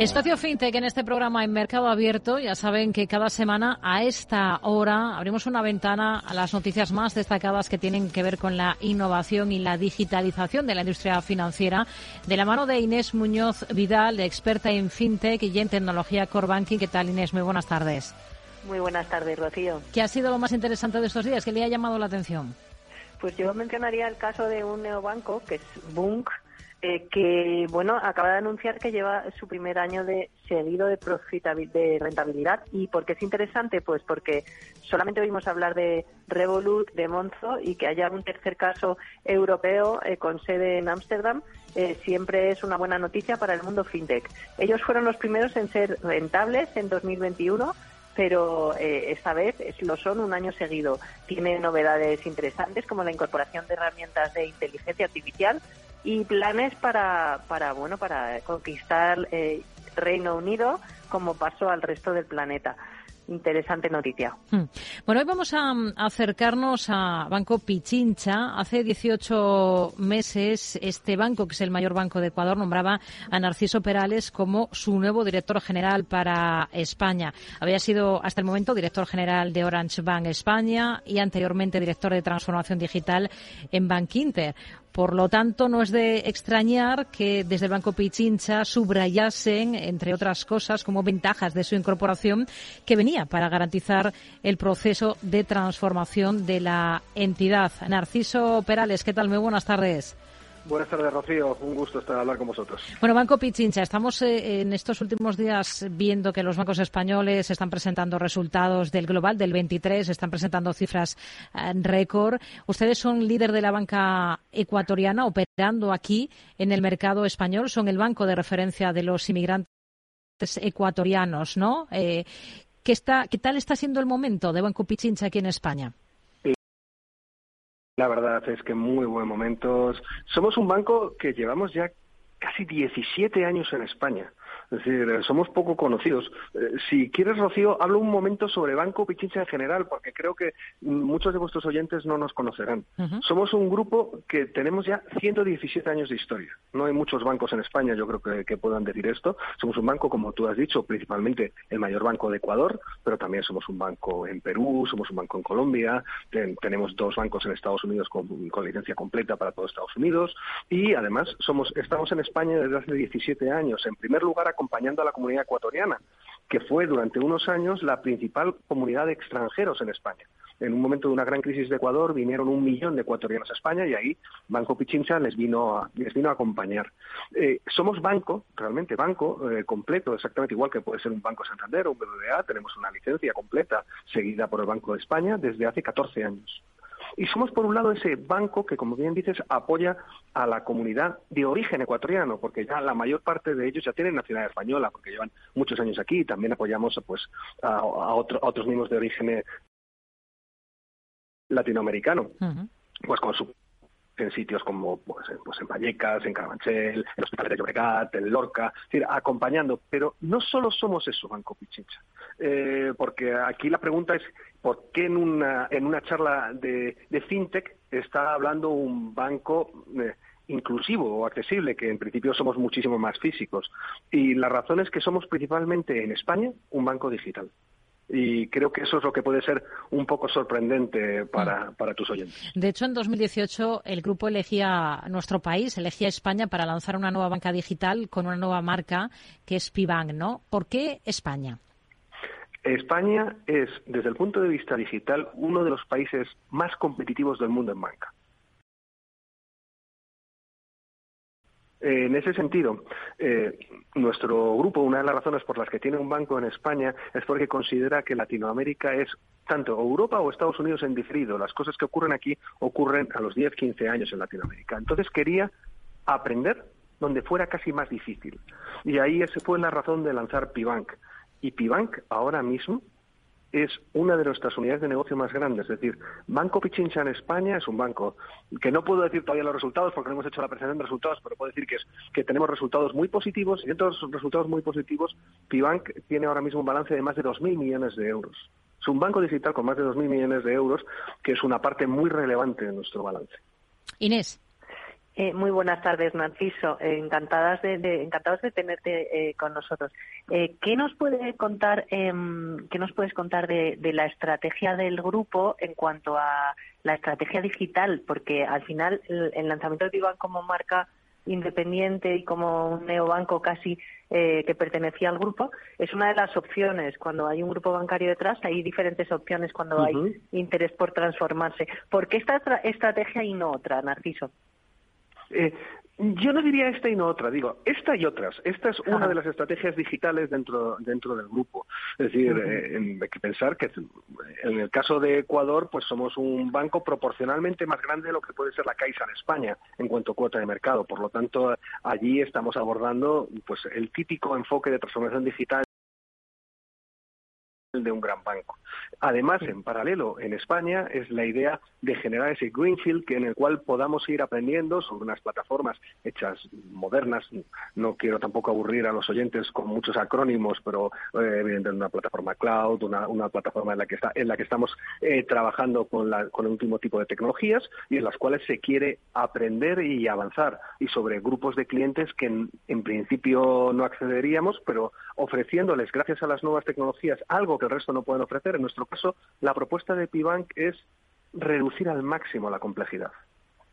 Espacio FinTech en este programa en Mercado Abierto. Ya saben que cada semana a esta hora abrimos una ventana a las noticias más destacadas que tienen que ver con la innovación y la digitalización de la industria financiera. De la mano de Inés Muñoz Vidal, experta en FinTech y en tecnología Core Banking. ¿Qué tal, Inés? Muy buenas tardes. Muy buenas tardes, Rocío. ¿Qué ha sido lo más interesante de estos días? ¿Qué le ha llamado la atención? Pues yo mencionaría el caso de un neobanco, que es Bunk, eh, que bueno acaba de anunciar que lleva su primer año de seguido de de rentabilidad. Y por qué es interesante pues porque solamente oímos hablar de Revolut de Monzo y que haya un tercer caso europeo eh, con sede en Ámsterdam eh, siempre es una buena noticia para el mundo fintech. Ellos fueron los primeros en ser rentables en 2021 pero esta vez lo son un año seguido. Tiene novedades interesantes como la incorporación de herramientas de inteligencia artificial y planes para, para bueno, para conquistar eh, Reino Unido como paso al resto del planeta interesante noticia. Hmm. Bueno, hoy vamos a, acercarnos a Banco Pichincha. Hace 18 meses este banco, que es el mayor banco de Ecuador, nombraba a Narciso Perales como su nuevo director general para España. Había sido hasta el momento director general de Orange Bank España y anteriormente director de transformación digital en Bank Inter. Por lo tanto, no es de extrañar que desde el Banco Pichincha subrayasen, entre otras cosas, como ventajas de su incorporación, que venía para garantizar el proceso de transformación de la entidad. Narciso Perales, ¿qué tal? Muy buenas tardes. Buenas tardes, Rocío. Un gusto estar a hablar con vosotros. Bueno, Banco Pichincha, estamos eh, en estos últimos días viendo que los bancos españoles están presentando resultados del global del 23, están presentando cifras en récord. Ustedes son líder de la banca ecuatoriana operando aquí en el mercado español, son el banco de referencia de los inmigrantes ecuatorianos, ¿no? Eh, ¿qué, está, ¿Qué tal está siendo el momento de Banco Pichincha aquí en España? La verdad es que muy buen momento. Somos un banco que llevamos ya casi 17 años en España. Es decir, eh, somos poco conocidos. Eh, si quieres, Rocío, hablo un momento sobre Banco Pichincha en general, porque creo que muchos de vuestros oyentes no nos conocerán. Somos un grupo que tenemos ya 117 años de historia. No hay muchos bancos en España, yo creo que, puedan decir esto. Somos un banco, como tú has dicho, principalmente el mayor banco de Ecuador, pero también somos un banco en Perú, somos un banco en Colombia, tenemos dos bancos en Estados Unidos con, licencia completa para todos Estados Unidos y además somos, estamos en España desde hace 17 años. En primer lugar, acompañando a la comunidad ecuatoriana, que fue durante unos años la principal comunidad de extranjeros en España. En un momento de una gran crisis de Ecuador vinieron un millón de ecuatorianos a España y ahí Banco Pichincha les vino a, les vino a acompañar. Eh, somos banco, realmente banco eh, completo, exactamente igual que puede ser un Banco Santander o un BBVA. Tenemos una licencia completa seguida por el Banco de España desde hace 14 años. Y somos, por un lado, ese banco que, como bien dices, apoya a la comunidad de origen ecuatoriano, porque ya la mayor parte de ellos ya tienen nacionalidad española, porque llevan muchos años aquí. y También apoyamos pues, a, otros miembros de origen eh, latinoamericano. Pues con su en sitios como pues, pues en Vallecas, en Carabanchel, en el Hospital de Llobregat, en Lorca, es acompañando. Pero no solo somos eso, Banco Pichincha, eh, porque aquí la pregunta es ¿por qué en una, en una charla de, fintech está hablando un banco... Eh, inclusivo o accesible, que en principio somos muchísimo más físicos. Y la razón es que somos principalmente en España un banco digital y creo que eso es lo que puede ser un poco sorprendente para, para tus oyentes. De hecho, en 2018 el grupo elegía nuestro país, elegía España para lanzar una nueva banca digital con una nueva marca que es Pibank, ¿no? ¿Por qué España? España es, desde el punto de vista digital, uno de los países más competitivos del mundo en banca. En ese sentido, eh, nuestro grupo, una de las razones por las que tiene un banco en España es porque considera que Latinoamérica es tanto Europa o Estados Unidos en diferido. Las cosas que ocurren aquí ocurren a los 10, 15 años en Latinoamérica. Entonces quería aprender donde fuera casi más difícil. Y ahí esa fue la razón de lanzar Pibank. Y Pibank ahora mismo es una de nuestras unidades de negocio más grandes. Es decir, Banco Pichincha en España es un banco que no puedo decir todavía los resultados porque no hemos hecho la presentación de resultados, pero puedo decir que, es, que tenemos resultados muy positivos y dentro de esos resultados muy positivos, Pibank tiene ahora mismo un balance de más de 2.000 millones de euros. Es un banco digital con más de 2.000 millones de euros, que es una parte muy relevante de nuestro balance. Inés. Eh, muy buenas tardes, Narciso. encantadas de, encantados de tenerte eh, con nosotros. Eh, ¿Qué nos puede contar, em, qué nos puedes contar de, la estrategia del grupo en cuanto a la estrategia digital? Porque al final el, lanzamiento de Vivan como marca independiente y como un neobanco casi que pertenecía al grupo, es una de las opciones. Cuando hay un grupo bancario detrás, hay diferentes opciones cuando hay interés por transformarse. ¿Por qué esta estrategia y no otra, Narciso? Eh, yo no diría esta y no otra, digo, esta y otras. Esta es una de las estrategias digitales dentro, dentro del grupo. Es decir, eh, hay que pensar que en el caso de Ecuador, pues somos un banco proporcionalmente más grande de lo que puede ser la Caixa en España en cuanto a cuota de mercado. Por lo tanto, allí estamos abordando pues el típico enfoque de transformación digital de un gran banco. Además, en paralelo, en España es la idea de generar ese greenfield que en el cual podamos ir aprendiendo sobre unas plataformas hechas modernas. No quiero tampoco aburrir a los oyentes con muchos acrónimos, pero eh, evidentemente una plataforma cloud, una, plataforma en la que está, en la que estamos eh, trabajando con, con el último tipo de tecnologías y en las cuales se quiere aprender y avanzar y sobre grupos de clientes que en principio no accederíamos, pero ofreciéndoles gracias a las nuevas tecnologías algo que el resto no pueden ofrecer. En nuestro caso, la propuesta de Pibank es reducir al máximo la complejidad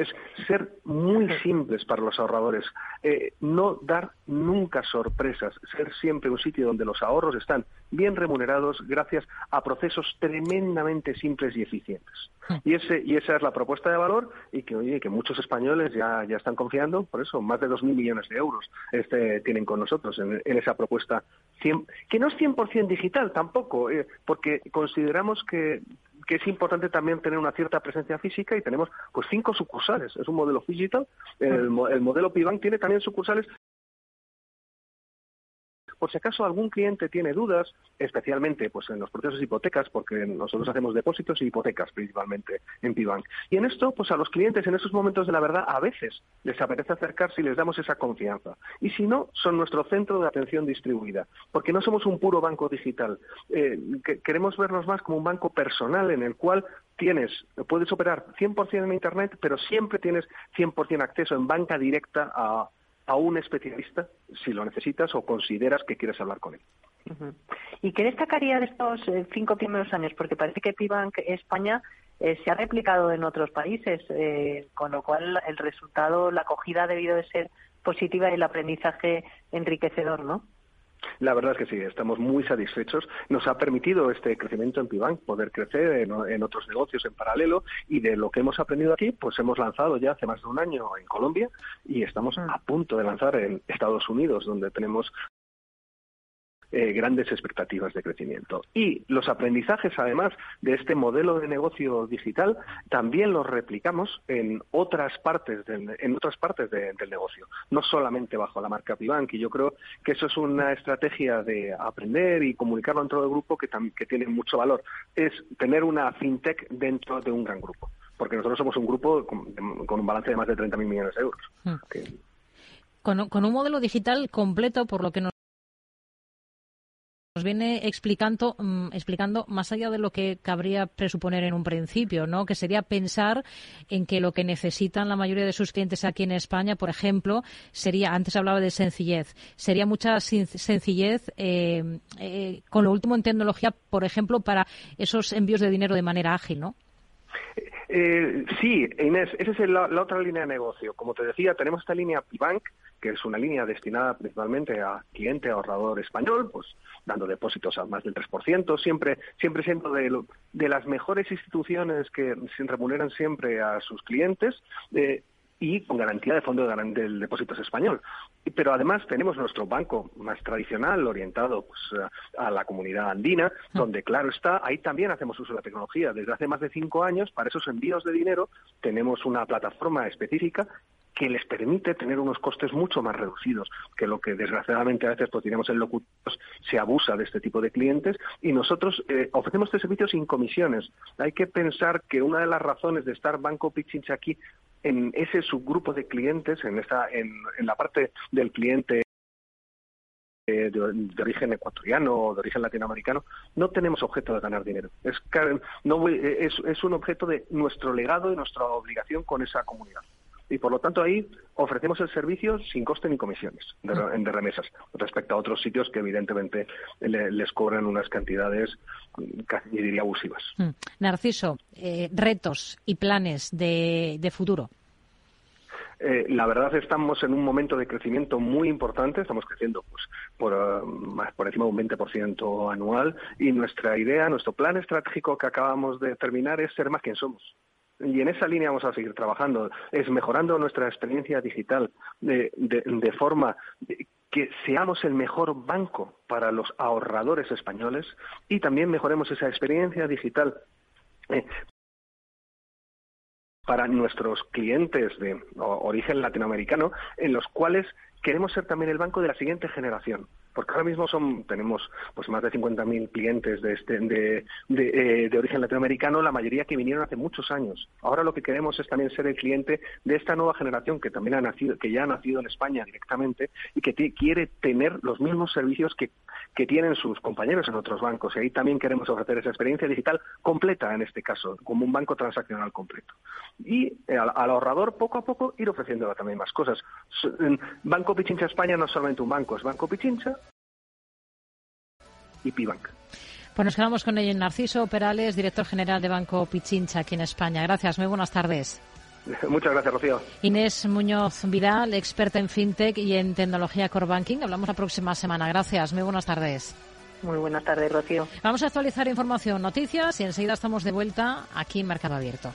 es ser muy simples para los ahorradores, eh, no dar nunca sorpresas, ser siempre un sitio donde los ahorros están bien remunerados gracias a procesos tremendamente simples y eficientes. Y, ese, y esa es la propuesta de valor y que, oye, que muchos españoles ya, ya están confiando, por eso más de 2.000 millones de euros este, tienen con nosotros en, esa propuesta, que no es 100% digital tampoco, eh, porque consideramos que que es importante también tener una cierta presencia física y tenemos pues cinco sucursales. Es un modelo digital. El, el modelo Pibank tiene también sucursales por si acaso algún cliente tiene dudas, especialmente pues en los procesos de hipotecas, porque nosotros hacemos depósitos y hipotecas principalmente en Pibank. Y en esto, pues a los clientes en esos momentos de la verdad a veces les apetece acercarse y les damos esa confianza. Y si no, son nuestro centro de atención distribuida, porque no somos un puro banco digital. Eh, queremos vernos más como un banco personal en el cual tienes, puedes operar 100% en Internet, pero siempre tienes 100% acceso en banca directa a, a un especialista si lo necesitas o consideras que quieres hablar con él. ¿Y qué destacaría de estos eh, cinco primeros años? Porque parece que Pibank España eh, se ha replicado en otros países, eh, con lo cual el resultado, la acogida ha debido de ser positiva y el aprendizaje enriquecedor, ¿no? La verdad es que sí, estamos muy satisfechos. Nos ha permitido este crecimiento en Pibank poder crecer en, otros negocios en paralelo y de lo que hemos aprendido aquí, pues hemos lanzado ya hace más de un año en Colombia y estamos mm. a punto de lanzar en Estados Unidos, donde tenemos eh, grandes expectativas de crecimiento. Y los aprendizajes, además, de este modelo de negocio digital, también los replicamos en otras partes del, en otras partes del negocio, no solamente bajo la marca Pibank. Y yo creo que eso es una estrategia de aprender y comunicarlo dentro del grupo que, que tiene mucho valor. Es tener una fintech dentro de un gran grupo porque nosotros somos un grupo con, un balance de más de 30.000 millones de euros. Hmm. Con, con, un modelo digital completo, por lo que nos nos viene explicando, mm, explicando más allá de lo que cabría presuponer en un principio, ¿no? Que sería pensar en que lo que necesitan la mayoría de sus clientes aquí en España, por ejemplo, sería, antes hablaba de sencillez, sería mucha sencillez eh, eh, con lo último en tecnología, por ejemplo, para esos envíos de dinero de manera ágil, ¿no? Eh, sí, Inés, esa es la, otra línea de negocio. Como te decía, tenemos esta línea Pibank, que es una línea destinada principalmente a cliente ahorrador español, pues dando depósitos a más del 3%, siempre, siempre siendo de, de las mejores instituciones que se remuneran siempre a sus clientes. Eh, y con garantía de fondo del depósitos español. Pero además tenemos nuestro banco más tradicional, orientado pues, a la comunidad andina, ah. donde, claro está, ahí también hacemos uso de la tecnología. Desde hace más de cinco años, para esos envíos de dinero, tenemos una plataforma específica que les permite tener unos costes mucho más reducidos que lo que desgraciadamente a veces pues tenemos en locutos se abusa de este tipo de clientes y nosotros eh, ofrecemos este servicio sin comisiones. Hay que pensar que una de las razones de estar Banco Pichincha aquí en ese subgrupo de clientes, en, esta, en, la parte del cliente de, de, origen ecuatoriano o de origen latinoamericano, no tenemos objeto de ganar dinero. Es, no, es, es un objeto de nuestro legado y nuestra obligación con esa comunidad. Y por lo tanto ahí ofrecemos el servicio sin coste ni comisiones de, de remesas, respecto a otros sitios que evidentemente les cobran unas cantidades casi diría abusivas. Mm. Narciso, eh, retos y planes de, futuro. Eh, la verdad estamos en un momento de crecimiento muy importante, estamos creciendo pues, por, uh, más por encima de un 20% anual y nuestra idea, nuestro plan estratégico que acabamos de terminar es ser más quien somos. Y en esa línea vamos a seguir trabajando, es mejorando nuestra experiencia digital de, forma que seamos el mejor banco para los ahorradores españoles y también mejoremos esa experiencia digital. Eh, para nuestros clientes de origen latinoamericano, en los cuales queremos ser también el banco de la siguiente generación porque ahora mismo son, tenemos pues más de 50.000 clientes de, este, de, de, eh, de, origen latinoamericano, la mayoría que vinieron hace muchos años. Ahora lo que queremos es también ser el cliente de esta nueva generación que también ha nacido, que ya ha nacido en España directamente y que quiere tener los mismos servicios que, que tienen sus compañeros en otros bancos. Y ahí también queremos ofrecer esa experiencia digital completa en este caso, como un banco transaccional completo. Y eh, al, ahorrador poco a poco ir ofreciendo también más cosas. Banco Pichincha España no es solamente un banco, es Banco Pichincha y Pibank. Pues nos quedamos con ello. Narciso Perales, director general de Banco Pichincha aquí en España. Gracias, muy buenas tardes. Muchas gracias, Rocío. Inés Muñoz Vidal, experta en fintech y en tecnología core banking. Hablamos la próxima semana. Gracias, muy buenas tardes. Muy buenas tardes, Rocío. Vamos a actualizar información, noticias y enseguida estamos de vuelta aquí en Mercado Abierto.